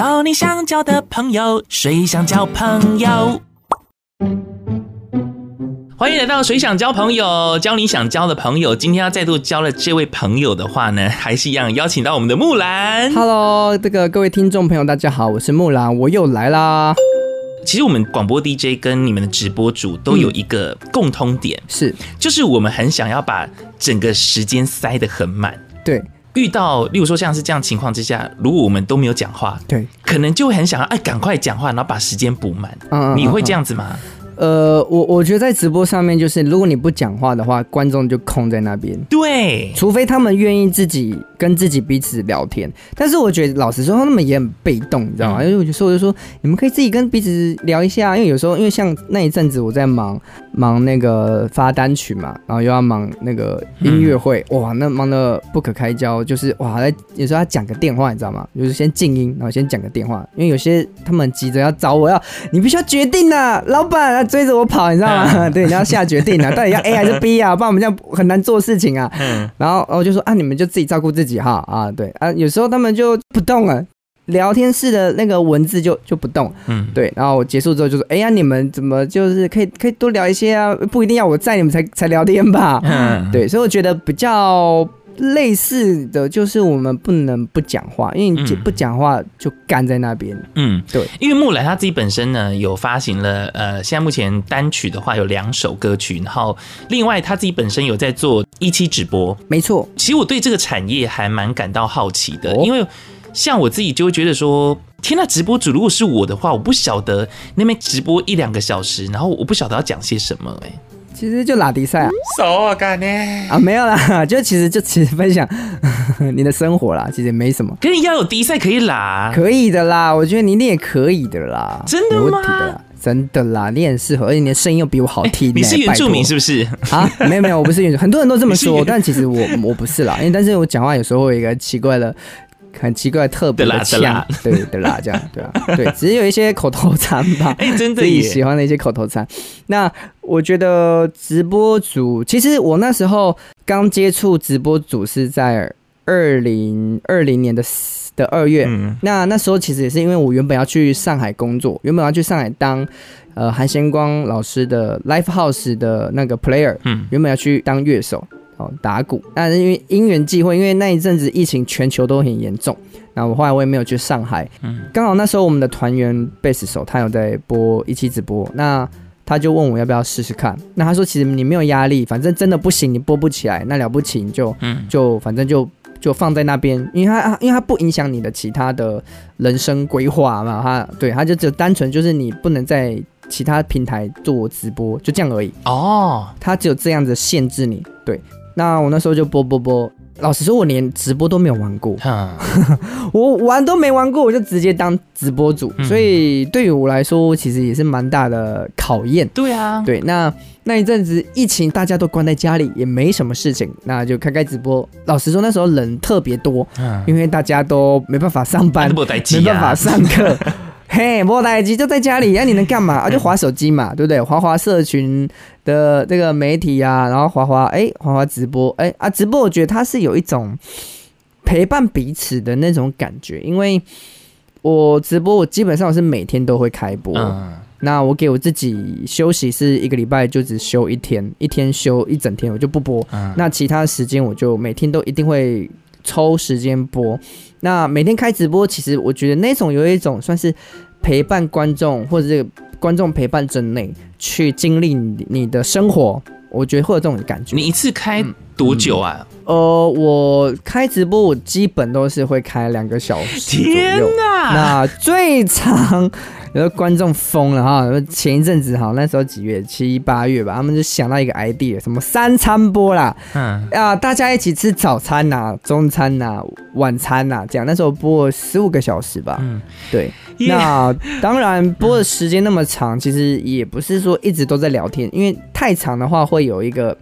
交你想交的朋友，谁想交朋友？欢迎来到谁想交朋友，交你想交的朋友。今天要再度交了这位朋友的话呢，还是一样邀请到我们的木兰。Hello，这个各位听众朋友，大家好，我是木兰，我又来啦。其实我们广播 DJ 跟你们的直播主都有一个共通点，嗯、是就是我们很想要把整个时间塞得很满。对，遇到例如说像是这样情况之下，如果我们都没有讲话，对，可能就会很想要哎赶快讲话，然后把时间补满。嗯，你会这样子吗？呃，我我觉得在直播上面，就是如果你不讲话的话，观众就空在那边。对，除非他们愿意自己跟自己彼此聊天。但是我觉得，老实说，他们也很被动，你知道吗？因为我就说，我就说，你们可以自己跟彼此聊一下。因为有时候，因为像那一阵子我在忙忙那个发单曲嘛，然后又要忙那个音乐会，哇，那忙的不可开交。就是哇，有时候要讲个电话，你知道吗？就是先静音，然后先讲个电话，因为有些他们急着要找我要，你必须要决定啊，老板。追着我跑，你知道吗？对，你要下决定啊，到底要 A 还是 B 啊？不然我们这样很难做事情啊。然后我就说啊，你们就自己照顾自己哈啊，对啊，有时候他们就不动了，聊天室的那个文字就就不动，嗯，对。然后我结束之后就说，哎呀，你们怎么就是可以可以多聊一些啊？不一定要我在你们才才聊天吧？嗯，对，所以我觉得比较。类似的就是我们不能不讲话，因为你不讲话就干在那边。嗯，对，因为木兰他自己本身呢有发行了呃，现在目前单曲的话有两首歌曲，然后另外他自己本身有在做一期直播。没错，其实我对这个产业还蛮感到好奇的，因为像我自己就会觉得说，天呐，直播主如果是我的话，我不晓得那边直播一两个小时，然后我不晓得要讲些什么哎。其实就拉迪赛啊，少啊干呢啊没有啦，就其实就其实分享 你的生活啦，其实也没什么。可是你要有迪赛可以拉，可以的啦，我觉得你你也可以的啦，真的吗？没问题的啦，真的啦，你很适合，而且你的声音又比我好听。你是原住民是不是？啊，没有没有，我不是原住民，很多人都这么说，但其实我我不是啦，因为但是我讲话有时候会有一个奇怪的。很奇怪，特别的呛，对对啦，这样对啊，对，只是有一些口头禅吧，哎，真的，自己喜欢的一些口头禅。那我觉得直播组，其实我那时候刚接触直播组是在二零二零年的的二月，嗯、那那时候其实也是因为我原本要去上海工作，原本要去上海当呃韩先光老师的 Live House 的那个 Player，嗯，原本要去当乐手哦。打鼓，但是因为因缘际会，因为那一阵子疫情全球都很严重，那我后来我也没有去上海。嗯，刚好那时候我们的团员贝斯手他有在播一期直播，那他就问我要不要试试看。那他说其实你没有压力，反正真的不行你播不起来，那了不起你就嗯就反正就就放在那边，因为它因为它不影响你的其他的人生规划嘛，它对它就只单纯就是你不能在其他平台做直播，就这样而已。哦，它只有这样子限制你，对。那我那时候就播播播，老实说，我连直播都没有玩过，我玩都没玩过，我就直接当直播主，所以对于我来说，其实也是蛮大的考验。对啊，对，那那一阵子疫情，大家都关在家里，也没什么事情，那就开开直播。老实说，那时候人特别多，因为大家都没办法上班，没办法上课。嘿，莫待机就在家里，那、啊、你能干嘛？啊？就划手机嘛，对不对？划划社群的这个媒体啊，然后划划哎，划划直播哎啊，直播我觉得它是有一种陪伴彼此的那种感觉，因为我直播我基本上我是每天都会开播，嗯、那我给我自己休息是一个礼拜就只休一天，一天休一整天我就不播，嗯、那其他时间我就每天都一定会抽时间播。那每天开直播，其实我觉得那种有一种算是陪伴观众，或者这个观众陪伴着你去经历你你的生活，我觉得会有这种感觉。你一次开多久啊？嗯、呃，我开直播，我基本都是会开两个小时。天哪！那最长。有的观众疯了哈！前一阵子哈，那时候几月七八月吧，他们就想到一个 idea，什么三餐播啦，嗯啊，大家一起吃早餐呐、啊、中餐呐、啊、晚餐呐、啊，这样。那时候播了十五个小时吧，嗯，对。那当然播的时间那么长，其实也不是说一直都在聊天，因为太长的话会有一个。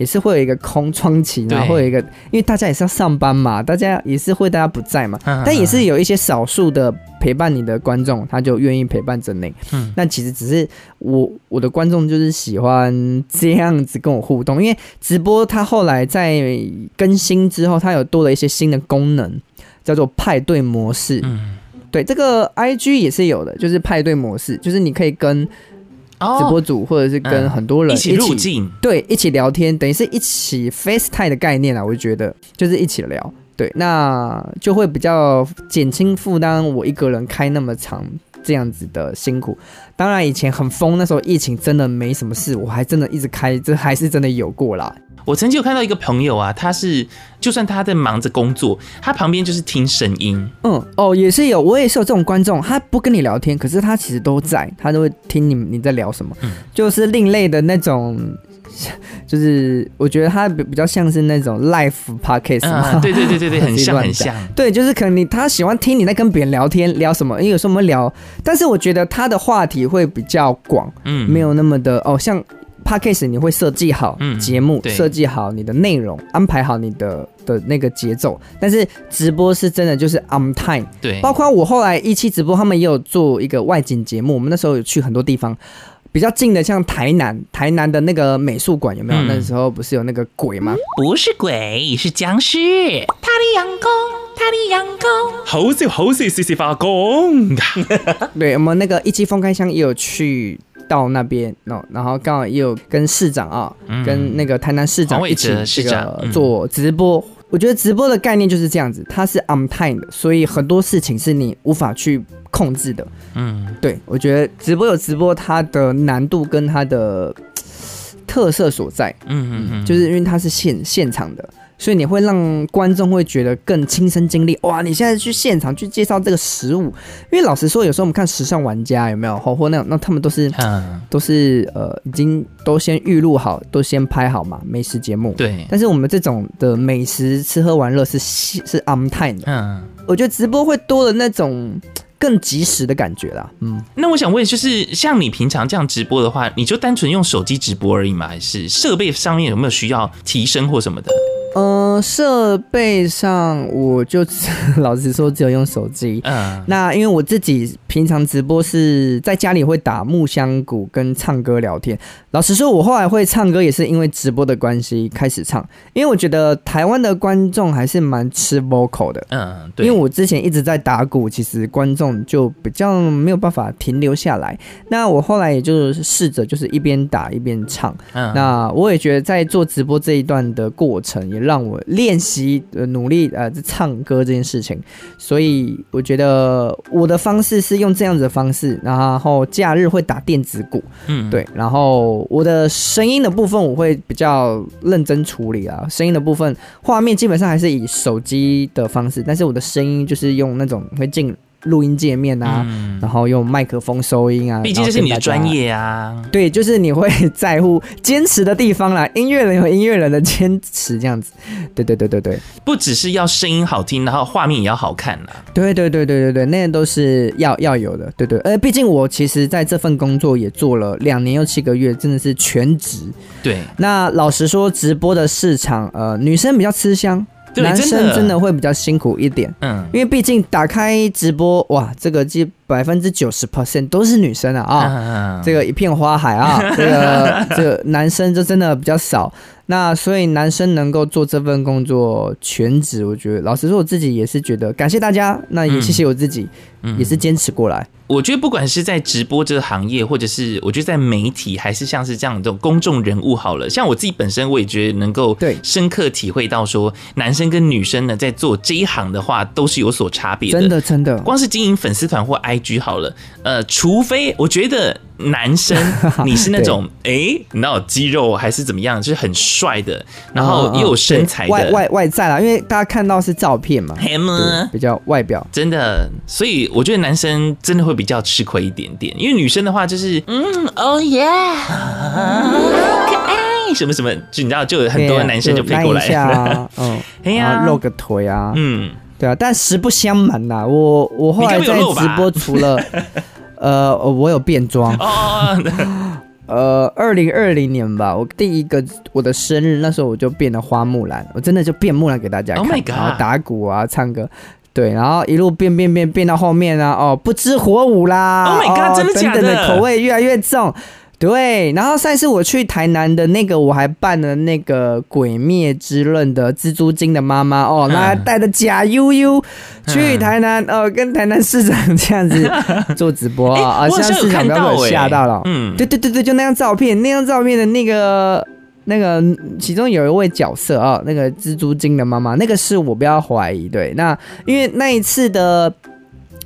也是会有一个空窗期，然后会有一个，因为大家也是要上班嘛，大家也是会大家不在嘛，但也是有一些少数的陪伴你的观众，他就愿意陪伴着你。嗯，那其实只是我我的观众就是喜欢这样子跟我互动，因为直播它后来在更新之后，它有多了一些新的功能，叫做派对模式。嗯，对，这个 IG 也是有的，就是派对模式，就是你可以跟直播组或者是跟很多人一起入镜，对，一起聊天，等于是一起 FaceTime 的概念啊。我就觉得就是一起聊，对，那就会比较减轻负担。我一个人开那么长这样子的辛苦，当然以前很疯，那时候疫情真的没什么事，我还真的一直开，这还是真的有过啦。我曾经有看到一个朋友啊，他是就算他在忙着工作，他旁边就是听声音。嗯，哦，也是有，我也是有这种观众，他不跟你聊天，可是他其实都在，他都会听你你在聊什么。嗯，就是另类的那种，就是我觉得他比比较像是那种 life podcast 嘛。嗯，对对对对对，很 像很像。对，就是可能你他喜欢听你在跟别人聊天，聊什么？因为有时候我们聊，但是我觉得他的话题会比较广，嗯，没有那么的哦，像。Podcast 你会设计好节目，设计、嗯、好你的内容，安排好你的的那个节奏。但是直播是真的就是 on time，对。包括我后来一期直播，他们也有做一个外景节目。我们那时候有去很多地方，比较近的，像台南，台南的那个美术馆有没有？嗯、那时候不是有那个鬼吗？不是鬼，是僵尸。他的阳光，他的阳光，好笑好笑，谢谢发功。对，我们那个一期封开箱也有去。到那边，no, 然后刚好也有跟市长啊，嗯、跟那个台南市长一起这个做直播。嗯、我觉得直播的概念就是这样子，它是 on time 的，所以很多事情是你无法去控制的。嗯，对，我觉得直播有直播它的难度跟它的特色所在。嗯嗯嗯，就是因为它是现现场的。所以你会让观众会觉得更亲身经历哇！你现在去现场去介绍这个食物，因为老实说，有时候我们看时尚玩家有没有或或那那他们都是、嗯、都是呃已经都先预录好，都先拍好嘛美食节目。对。但是我们这种的美食吃喝玩乐是是 on time 的。嗯。我觉得直播会多了那种更及时的感觉啦。嗯。那我想问，就是像你平常这样直播的话，你就单纯用手机直播而已吗？还是设备上面有没有需要提升或什么的？呃，设备上我就 老实说只有用手机。嗯，那因为我自己平常直播是在家里会打木箱鼓跟唱歌聊天。老实说，我后来会唱歌也是因为直播的关系开始唱，因为我觉得台湾的观众还是蛮吃 vocal 的。嗯，对。因为我之前一直在打鼓，其实观众就比较没有办法停留下来。那我后来也就是试着就是一边打一边唱。嗯，那我也觉得在做直播这一段的过程也。让我练习呃努力呃唱歌这件事情，所以我觉得我的方式是用这样子的方式，然后假日会打电子鼓，嗯，对，然后我的声音的部分我会比较认真处理啊，声音的部分画面基本上还是以手机的方式，但是我的声音就是用那种会进。录音界面啊，嗯、然后用麦克风收音啊，毕竟这是你的专业啊。对，就是你会在乎坚持的地方啦。音乐人有音乐人的坚持，这样子。对对对对对，不只是要声音好听，然后画面也要好看啦。对对对对对对，那都是要要有的。对对，呃，毕竟我其实在这份工作也做了两年又七个月，真的是全职。对，那老实说，直播的市场，呃，女生比较吃香。男生真的。会比较辛苦一点，嗯，因为毕竟打开直播，哇，这个基百分之九十 percent 都是女生啊啊，这个一片花海啊，这个这个男生就真的比较少。那所以男生能够做这份工作全职，我觉得老实说，我自己也是觉得感谢大家，那也谢谢我自己，也是坚持过来。我觉得不管是在直播这个行业，或者是我觉得在媒体，还是像是这样这种公众人物好了，像我自己本身，我也觉得能够对深刻体会到说，男生跟女生呢在做这一行的话，都是有所差别的。真的真的，光是经营粉丝团或 IG 好了，呃，除非我觉得。男生，你是那种哎，你知道肌肉还是怎么样，就是很帅的，然后又有身材的，外外外在啦，因为大家看到是照片嘛，吗比较外表，真的，所以我觉得男生真的会比较吃亏一点点，因为女生的话就是嗯，哦耶，可爱，什么什么，就你知道，就有很多男生就飞过来，嗯，哎呀，露个腿啊，嗯，对啊，但实不相瞒呐，我我后来在直播除了。呃，我有变装。呃，二零二零年吧，我第一个我的生日，那时候我就变了花木兰，我真的就变木兰给大家看，然后打鼓啊，唱歌，对，然后一路变变变变到后面啊，哦，不知火舞啦，Oh my God，真的假的？等等的口味越来越重。对，然后上次我去台南的那个，我还办了那个《鬼灭之刃》的蜘蛛精的妈妈哦，那还带着假悠悠去台南哦，跟台南市长这样子 做直播啊，像市长都被我吓到了。嗯，对对对对，就那张照片，那张照片的那个那个其中有一位角色啊，那个蜘蛛精的妈妈，那个是我不要怀疑。对，那因为那一次的。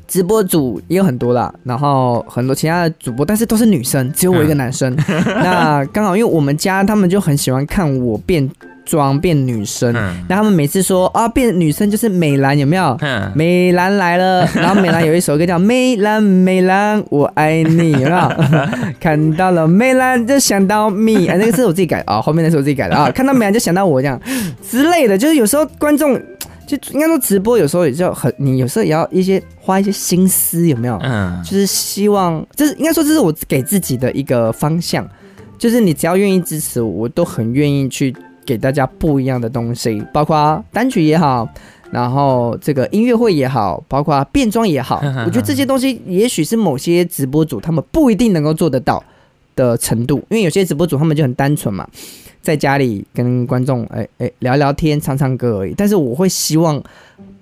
直播组也有很多啦，然后很多其他的主播，但是都是女生，只有我一个男生。那刚好因为我们家他们就很喜欢看我变装变女生，那他们每次说啊变女生就是美兰有没有？美兰来了，然后美兰有一首歌叫《美兰美兰我爱你》，有没有？看到了美兰就想到 me，哎，那个是我自己改啊，后面那是我自己改的啊，看到美兰就想到我这样之类的，就是有时候观众。就应该说直播有时候也就很，你有时候也要一些花一些心思，有没有？嗯，就是希望，这是应该说这是我给自己的一个方向，就是你只要愿意支持我，我都很愿意去给大家不一样的东西，包括单曲也好，然后这个音乐会也好，包括变装也好，我觉得这些东西也许是某些直播主他们不一定能够做得到的程度，因为有些直播主他们就很单纯嘛。在家里跟观众哎哎聊聊天、唱唱歌而已，但是我会希望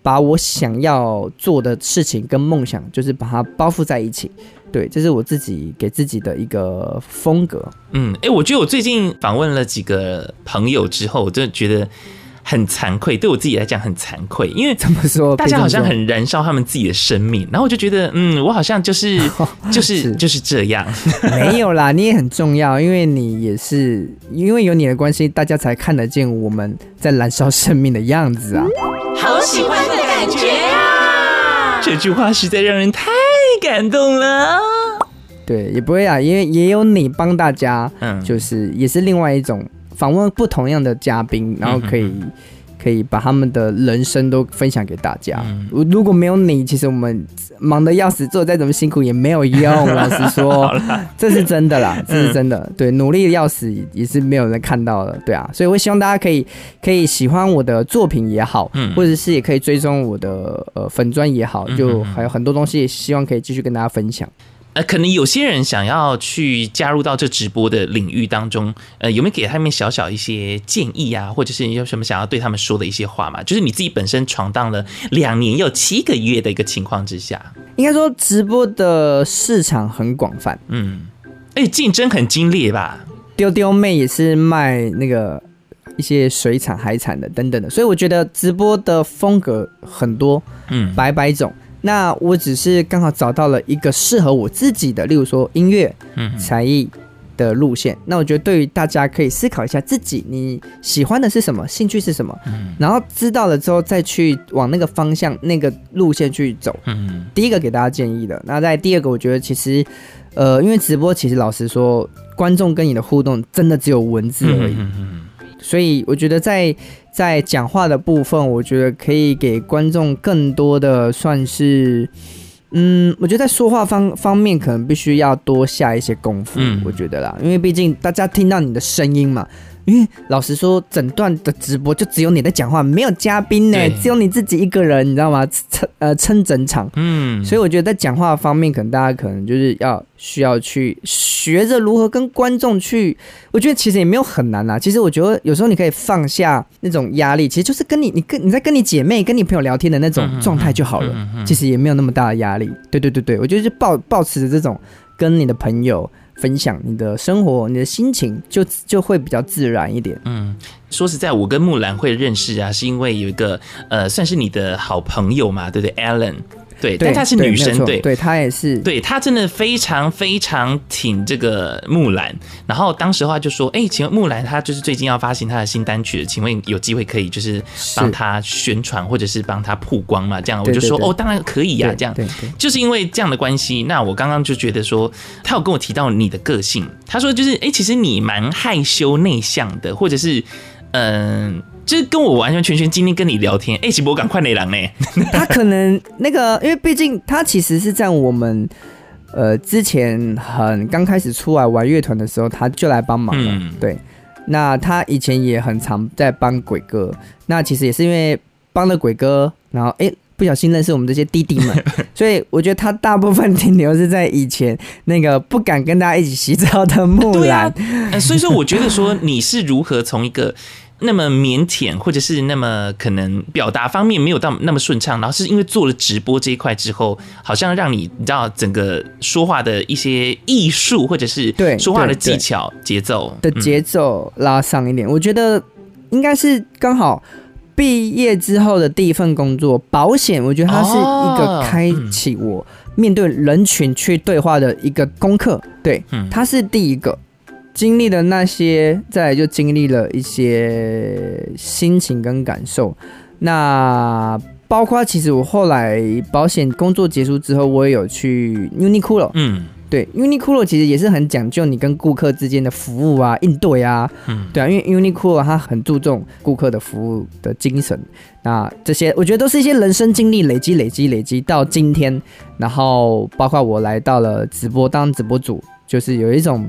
把我想要做的事情跟梦想，就是把它包覆在一起。对，这是我自己给自己的一个风格。嗯，哎，我觉得我最近访问了几个朋友之后，我真的觉得。很惭愧，对我自己来讲很惭愧，因为怎么说，大家好像很燃烧他们自己的生命，然后我就觉得，嗯，我好像就是 就是是就是这样，没有啦，你也很重要，因为你也是因为有你的关系，大家才看得见我们在燃烧生命的样子啊，好喜欢的感觉啊！这句话实在让人太感动了。对，也不会啊，因为也有你帮大家，嗯，就是也是另外一种。访问不同样的嘉宾，然后可以可以把他们的人生都分享给大家。如果没有你，其实我们忙得要死，做再怎么辛苦也没有用。老实说，这是真的啦，这是真的。对，努力的要死也是没有人看到的。对啊，所以我希望大家可以可以喜欢我的作品也好，或者是也可以追踪我的呃粉专也好，就还有很多东西，也希望可以继续跟大家分享。呃，可能有些人想要去加入到这直播的领域当中，呃，有没有给他们小小一些建议啊？或者是你有什么想要对他们说的一些话嘛？就是你自己本身闯荡了两年又七个月的一个情况之下，应该说直播的市场很广泛，嗯，而且竞争很激烈吧？丢丢妹也是卖那个一些水产、海产的等等的，所以我觉得直播的风格很多，嗯，百百种。那我只是刚好找到了一个适合我自己的，例如说音乐、才艺的路线。那我觉得对于大家可以思考一下自己你喜欢的是什么，兴趣是什么，然后知道了之后再去往那个方向、那个路线去走。第一个给大家建议的。那在第二个，我觉得其实，呃，因为直播其实老实说，观众跟你的互动真的只有文字而已。所以我觉得在在讲话的部分，我觉得可以给观众更多的算是，嗯，我觉得在说话方方面可能必须要多下一些功夫，我觉得啦，因为毕竟大家听到你的声音嘛。因为老实说，整段的直播就只有你在讲话，没有嘉宾呢，只有你自己一个人，你知道吗？撑呃撑整场，嗯，所以我觉得在讲话方面，可能大家可能就是要需要去学着如何跟观众去。我觉得其实也没有很难啦，其实我觉得有时候你可以放下那种压力，其实就是跟你你跟你在跟你姐妹、跟你朋友聊天的那种状态就好了。其实也没有那么大的压力。对对对对，我觉得就抱抱持着这种跟你的朋友。分享你的生活，你的心情就就会比较自然一点。嗯，说实在，我跟木兰会认识啊，是因为有一个呃，算是你的好朋友嘛，对不对，Allen？。对，但她是女生，对，对她也是，对她真的非常非常挺这个木兰。然后当时的话就说，哎，请问木兰她就是最近要发行她的新单曲，请问有机会可以就是帮她宣传或者是帮她曝光嘛？这样我就说，哦，当然可以呀，这样，就是因为这样的关系。那我刚刚就觉得说，他有跟我提到你的个性，他说就是，哎，其实你蛮害羞内向的，或者是嗯。就是跟我完完全全今天跟你聊天，哎、欸，是不赶快内狼呢？他可能那个，因为毕竟他其实是在我们呃之前很刚开始出来玩乐团的时候，他就来帮忙了。嗯、对，那他以前也很常在帮鬼哥，那其实也是因为帮了鬼哥，然后哎、欸、不小心认识我们这些弟弟们，所以我觉得他大部分停留是在以前那个不敢跟大家一起洗澡的木兰。啊呃。所以说，我觉得说你是如何从一个那么腼腆，或者是那么可能表达方面没有到那么顺畅，然后是因为做了直播这一块之后，好像让你你知道整个说话的一些艺术，或者是对说话的技巧、节奏的节奏拉上一点。我觉得应该是刚好。毕业之后的第一份工作，保险，我觉得它是一个开启我面对人群去对话的一个功课。对，它是第一个经历的那些，再来就经历了一些心情跟感受。那包括其实我后来保险工作结束之后，我也有去 Uniqlo。嗯。对，Uniqlo 其实也是很讲究你跟顾客之间的服务啊、应对啊，嗯，对啊，因为 Uniqlo 它很注重顾客的服务的精神，那这些我觉得都是一些人生经历累积、累积、累积到今天，然后包括我来到了直播当直播主，就是有一种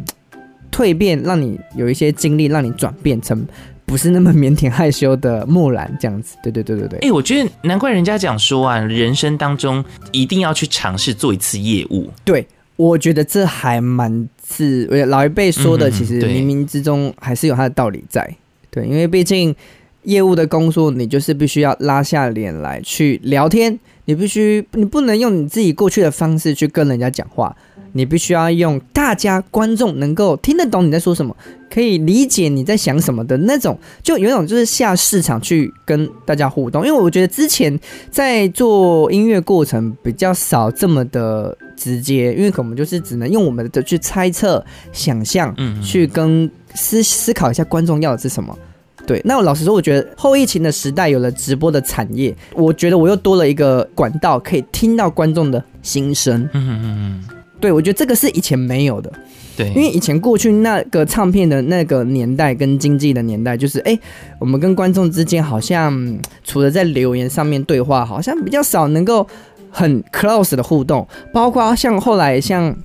蜕变，让你有一些经历，让你转变成不是那么腼腆害羞的木兰这样子。对对对对对。哎、欸，我觉得难怪人家讲说啊，人生当中一定要去尝试做一次业务。对。我觉得这还蛮是老一辈说的，其实冥冥之中还是有它的道理在。对，因为毕竟业务的工作，你就是必须要拉下脸来去聊天，你必须你不能用你自己过去的方式去跟人家讲话。你必须要用大家观众能够听得懂你在说什么，可以理解你在想什么的那种，就有一种就是下市场去跟大家互动。因为我觉得之前在做音乐过程比较少这么的直接，因为可能就是只能用我们的去猜测、想象，嗯去跟思思考一下观众要的是什么。对，那我老实说，我觉得后疫情的时代有了直播的产业，我觉得我又多了一个管道，可以听到观众的心声。嗯嗯嗯。对，我觉得这个是以前没有的，对，因为以前过去那个唱片的那个年代跟经济的年代，就是哎，我们跟观众之间好像除了在留言上面对话，好像比较少能够很 close 的互动，包括像后来像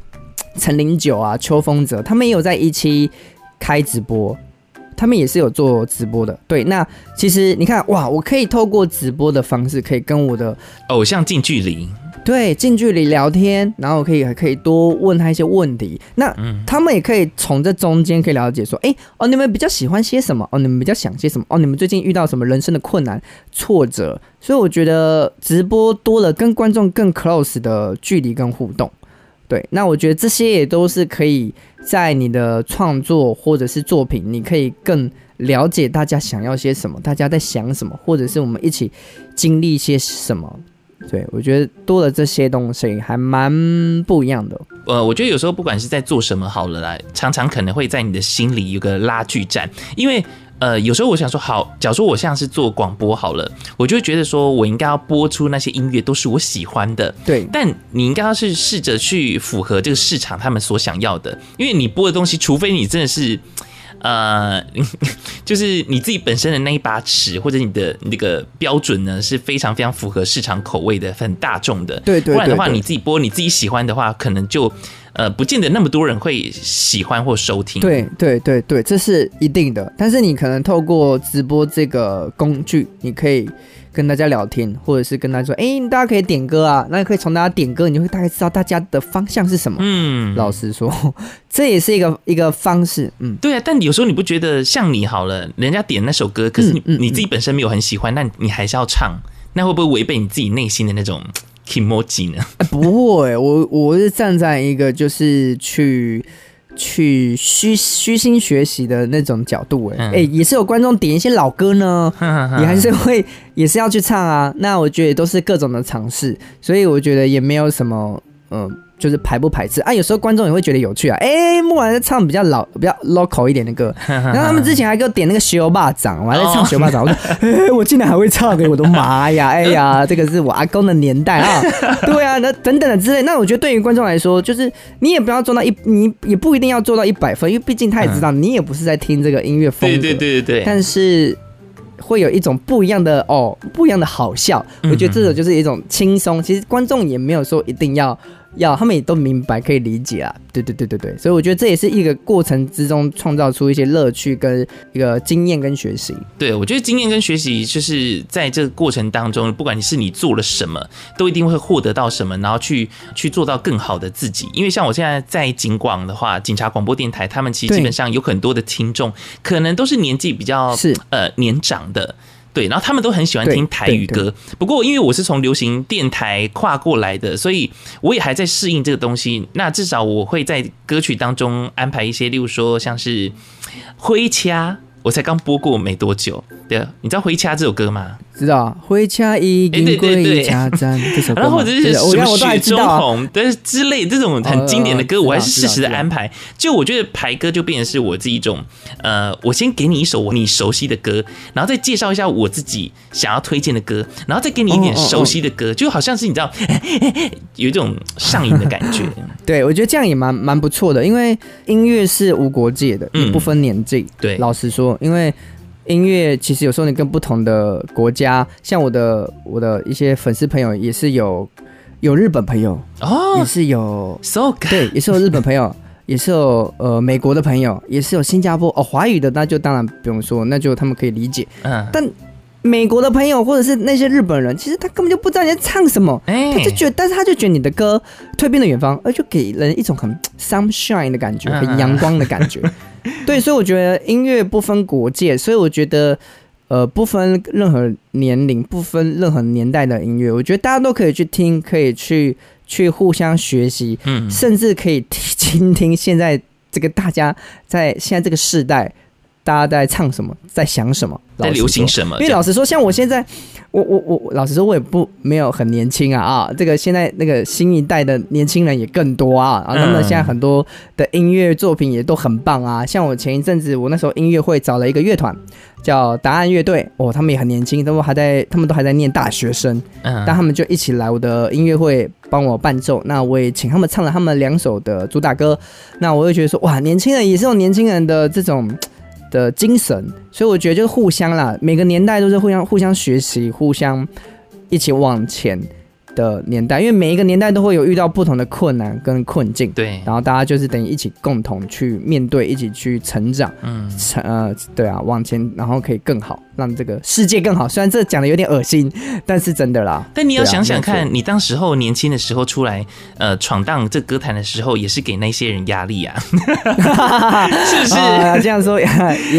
陈零九啊、秋风泽，他们也有在一期开直播，他们也是有做直播的。对，那其实你看哇，我可以透过直播的方式，可以跟我的偶像近距离。对，近距离聊天，然后可以可以多问他一些问题。那他们也可以从这中间可以了解说，哎，哦，你们比较喜欢些什么？哦，你们比较想些什么？哦，你们最近遇到什么人生的困难、挫折？所以我觉得直播多了跟观众更 close 的距离跟互动。对，那我觉得这些也都是可以在你的创作或者是作品，你可以更了解大家想要些什么，大家在想什么，或者是我们一起经历些什么。对，我觉得多了这些东西还蛮不一样的。呃，我觉得有时候不管是在做什么好了啦，常常可能会在你的心里有个拉锯战。因为呃，有时候我想说，好，假如说我像是做广播好了，我就会觉得说我应该要播出那些音乐都是我喜欢的。对，但你应该要是试着去符合这个市场他们所想要的，因为你播的东西，除非你真的是。呃，就是你自己本身的那一把尺，或者你的那个标准呢，是非常非常符合市场口味的，很大众的。对对，对，不然的话，你自己播你自己喜欢的话，可能就呃，不见得那么多人会喜欢或收听。对对对对，这是一定的。但是你可能透过直播这个工具，你可以。跟大家聊天，或者是跟他说：“哎、欸，大家可以点歌啊。”那可以从大家点歌，你就会大概知道大家的方向是什么。嗯，老实说，这也是一个一个方式。嗯，对啊。但有时候你不觉得像你好了，人家点那首歌，可是你、嗯嗯、你自己本身没有很喜欢，那你还是要唱，那会不会违背你自己内心的那种 kimoji 呢？不会，我我是站在一个就是去。去虚虚心学习的那种角度，哎，哎，也是有观众点一些老歌呢，也还是会也是要去唱啊。那我觉得也都是各种的尝试，所以我觉得也没有什么，嗯。就是排不排斥啊？有时候观众也会觉得有趣啊。哎、欸，木兰在唱比较老、比较 local 一点的歌，然后他们之前还给我点那个《学霸掌》，我还在唱《学霸掌》，我说，哎、欸，我竟然还会唱，我的妈呀！哎呀，这个是我阿公的年代啊。对啊，那等等的之类。那我觉得对于观众来说，就是你也不要做到一，你也不一定要做到一百分，因为毕竟他也知道你也不是在听这个音乐风格。对对对对对。但是会有一种不一样的哦，不一样的好笑。我觉得这种就是一种轻松。其实观众也没有说一定要。要，他们也都明白，可以理解啊。对对对对对，所以我觉得这也是一个过程之中创造出一些乐趣跟一个经验跟学习。对，我觉得经验跟学习就是在这个过程当中，不管你是你做了什么，都一定会获得到什么，然后去去做到更好的自己。因为像我现在在警广的话，警察广播电台，他们其实基本上有很多的听众，可能都是年纪比较是呃年长的。对，然后他们都很喜欢听台语歌。不过，因为我是从流行电台跨过来的，所以我也还在适应这个东西。那至少我会在歌曲当中安排一些，例如说像是火车。我才刚播过没多久，对啊，你知道《回家》这首歌吗？知道，《回家已经归家站》这首歌，然后或者是什么雪中红，但是之类这种很经典的歌，我还是适时的安排。就我觉得排歌就变成是我这一种，呃，我先给你一首你熟悉的歌，然后再介绍一下我自己想要推荐的歌，然后再给你一点熟悉的歌，就好像是你知道，有一种上瘾的感觉。对，我觉得这样也蛮蛮不错的，因为音乐是无国界的，不分年纪。对，老实说。因为音乐其实有时候你跟不同的国家，像我的我的一些粉丝朋友也是有有日本朋友哦，也是有 so 对，也是有日本朋友，也是有呃美国的朋友，也是有新加坡哦华语的，那就当然不用说，那就他们可以理解。嗯，但美国的朋友或者是那些日本人，其实他根本就不知道你在唱什么，他就觉得，但是他就觉得你的歌《蜕变了远方》，而就给人一种很 sunshine 的感觉，很阳光的感觉。对，所以我觉得音乐不分国界，所以我觉得，呃，不分任何年龄，不分任何年代的音乐，我觉得大家都可以去听，可以去去互相学习，嗯，甚至可以听听现在这个大家在现在这个世代，大家在唱什么，在想什么，在流行什么。因为老实说，像我现在。我我我老实说，我也不没有很年轻啊啊！这个现在那个新一代的年轻人也更多啊啊！他们现在很多的音乐作品也都很棒啊。像我前一阵子，我那时候音乐会找了一个乐团，叫答案乐队哦，他们也很年轻，他们还在，他们都还在念大学生，但他们就一起来我的音乐会帮我伴奏。那我也请他们唱了他们两首的主打歌。那我就觉得说，哇，年轻人也是有年轻人的这种。的精神，所以我觉得就是互相啦，每个年代都是互相互相学习，互相一起往前的年代，因为每一个年代都会有遇到不同的困难跟困境，对，然后大家就是等于一起共同去面对，一起去成长，嗯，成呃，对啊，往前，然后可以更好。让这个世界更好，虽然这讲的有点恶心，但是真的啦。但你要想想看，你当时候年轻的时候出来，呃，闯荡这歌坛的时候，也是给那些人压力啊，是不是？啊、这样说 也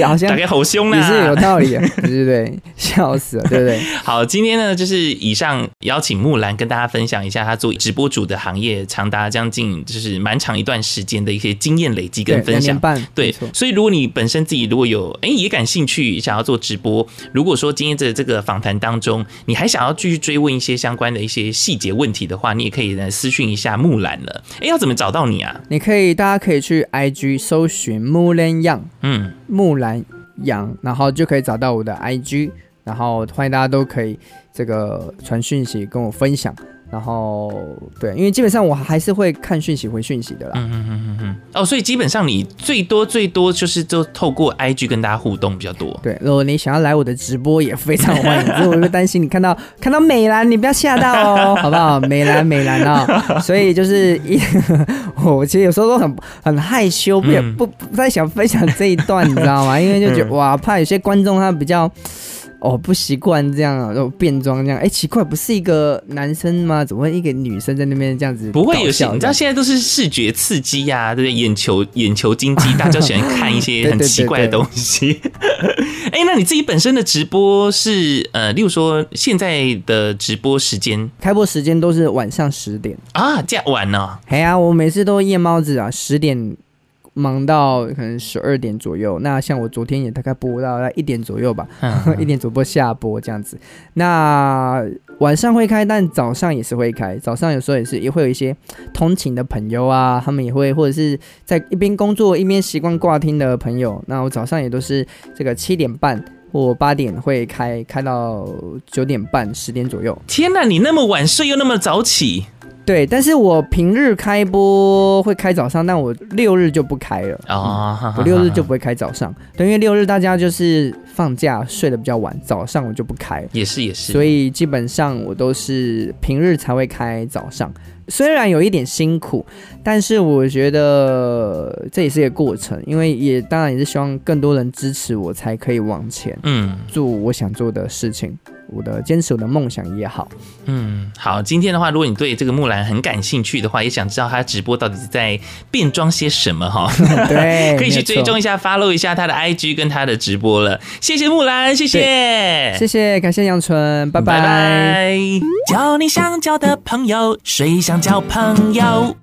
好像大概好凶啊，也是有道理，对对对，笑死了，对不对？好，今天呢，就是以上邀请木兰跟大家分享一下她做直播主的行业长达将近就是蛮长一段时间的一些经验累积跟分享。对，所以如果你本身自己如果有哎也感兴趣想要做直播。如果说今天的这个访谈当中，你还想要继续追问一些相关的一些细节问题的话，你也可以来私讯一下木兰了。哎，要怎么找到你啊？你可以，大家可以去 IG 搜寻木兰杨，嗯，木兰杨，然后就可以找到我的 IG，然后欢迎大家都可以这个传讯息跟我分享。然后对，因为基本上我还是会看讯息回讯息的啦。嗯嗯嗯嗯嗯。哦，所以基本上你最多最多就是都透过 IG 跟大家互动比较多。对，如果你想要来我的直播也非常欢迎。如果担心你看到 看到美兰，你不要吓到哦，好不好？美兰美兰哦。所以就是一，我其实有时候都很很害羞，不也不不太想分享这一段，你知道吗？因为就觉得哇，怕有些观众他比较。哦，不习惯这样啊，就变装这样。哎、欸，奇怪，不是一个男生吗？怎么会一个女生在那边这样子？不会有像，你知道现在都是视觉刺激呀、啊，对不对？眼球眼球经济，大家喜欢看一些很奇怪的东西。哎、欸，那你自己本身的直播是呃，例如说现在的直播时间，开播时间都是晚上十点啊，这样晚呢？哎呀，我每次都夜猫子啊，十点。忙到可能十二点左右，那像我昨天也大概播到一点左右吧，一点主播下播这样子。那晚上会开，但早上也是会开。早上有时候也是也会有一些通勤的朋友啊，他们也会或者是在一边工作一边习惯挂听的朋友，那我早上也都是这个七点半或八点会开，开到九点半十点左右。天哪，你那么晚睡又那么早起？对，但是我平日开播会开早上，但我六日就不开了。哦、嗯，我六日就不会开早上，对，因为六日大家就是放假睡得比较晚，早上我就不开，也是也是，所以基本上我都是平日才会开早上。虽然有一点辛苦，但是我觉得这也是一个过程，因为也当然也是希望更多人支持我，才可以往前，嗯，做我想做的事情，我的坚持我的梦想也好，嗯，好，今天的话，如果你对这个木兰很感兴趣的话，也想知道她直播到底在变装些什么哈，对，可以去追踪一下，follow 一下她的 IG 跟她的直播了。谢谢木兰，谢谢，谢谢，感谢杨纯，拜拜。交你想交的朋友，谁想交朋友？